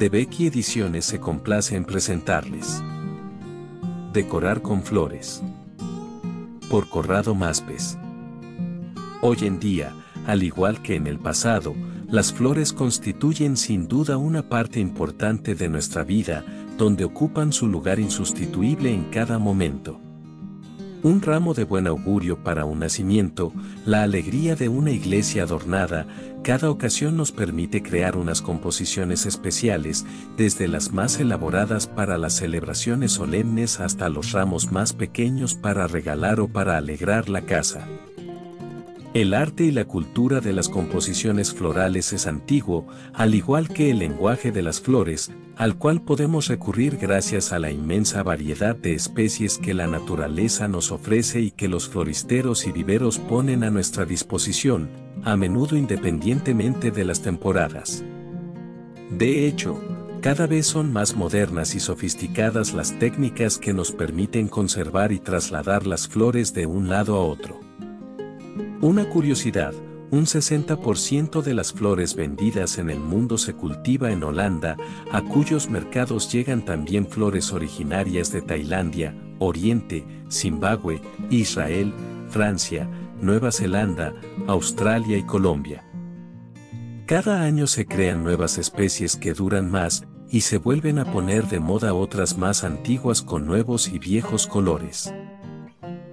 de Becky Ediciones se complace en presentarles. Decorar con flores. Por Corrado Maspes. Hoy en día, al igual que en el pasado, las flores constituyen sin duda una parte importante de nuestra vida, donde ocupan su lugar insustituible en cada momento. Un ramo de buen augurio para un nacimiento, la alegría de una iglesia adornada, cada ocasión nos permite crear unas composiciones especiales, desde las más elaboradas para las celebraciones solemnes hasta los ramos más pequeños para regalar o para alegrar la casa. El arte y la cultura de las composiciones florales es antiguo, al igual que el lenguaje de las flores, al cual podemos recurrir gracias a la inmensa variedad de especies que la naturaleza nos ofrece y que los floristeros y viveros ponen a nuestra disposición, a menudo independientemente de las temporadas. De hecho, cada vez son más modernas y sofisticadas las técnicas que nos permiten conservar y trasladar las flores de un lado a otro. Una curiosidad, un 60% de las flores vendidas en el mundo se cultiva en Holanda, a cuyos mercados llegan también flores originarias de Tailandia, Oriente, Zimbabue, Israel, Francia, Nueva Zelanda, Australia y Colombia. Cada año se crean nuevas especies que duran más y se vuelven a poner de moda otras más antiguas con nuevos y viejos colores.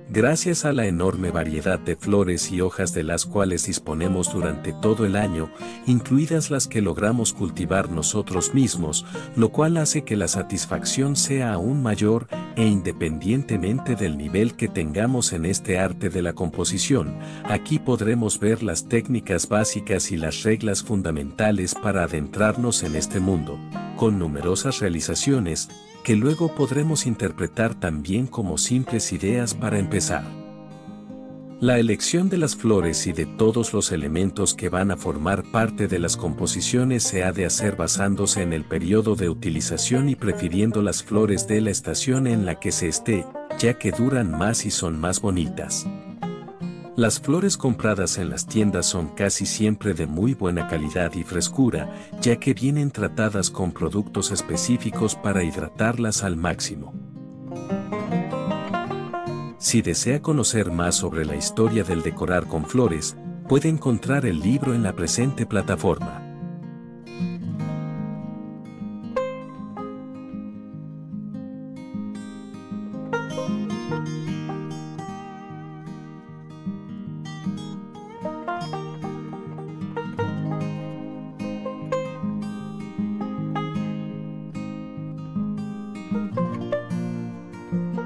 Gracias a la enorme variedad de flores y hojas de las cuales disponemos durante todo el año, incluidas las que logramos cultivar nosotros mismos, lo cual hace que la satisfacción sea aún mayor e independientemente del nivel que tengamos en este arte de la composición, aquí podremos ver las técnicas básicas y las reglas fundamentales para adentrarnos en este mundo, con numerosas realizaciones, que luego podremos interpretar también como simples ideas para empezar. La elección de las flores y de todos los elementos que van a formar parte de las composiciones se ha de hacer basándose en el periodo de utilización y prefiriendo las flores de la estación en la que se esté, ya que duran más y son más bonitas. Las flores compradas en las tiendas son casi siempre de muy buena calidad y frescura, ya que vienen tratadas con productos específicos para hidratarlas al máximo. Si desea conocer más sobre la historia del decorar con flores, puede encontrar el libro en la presente plataforma.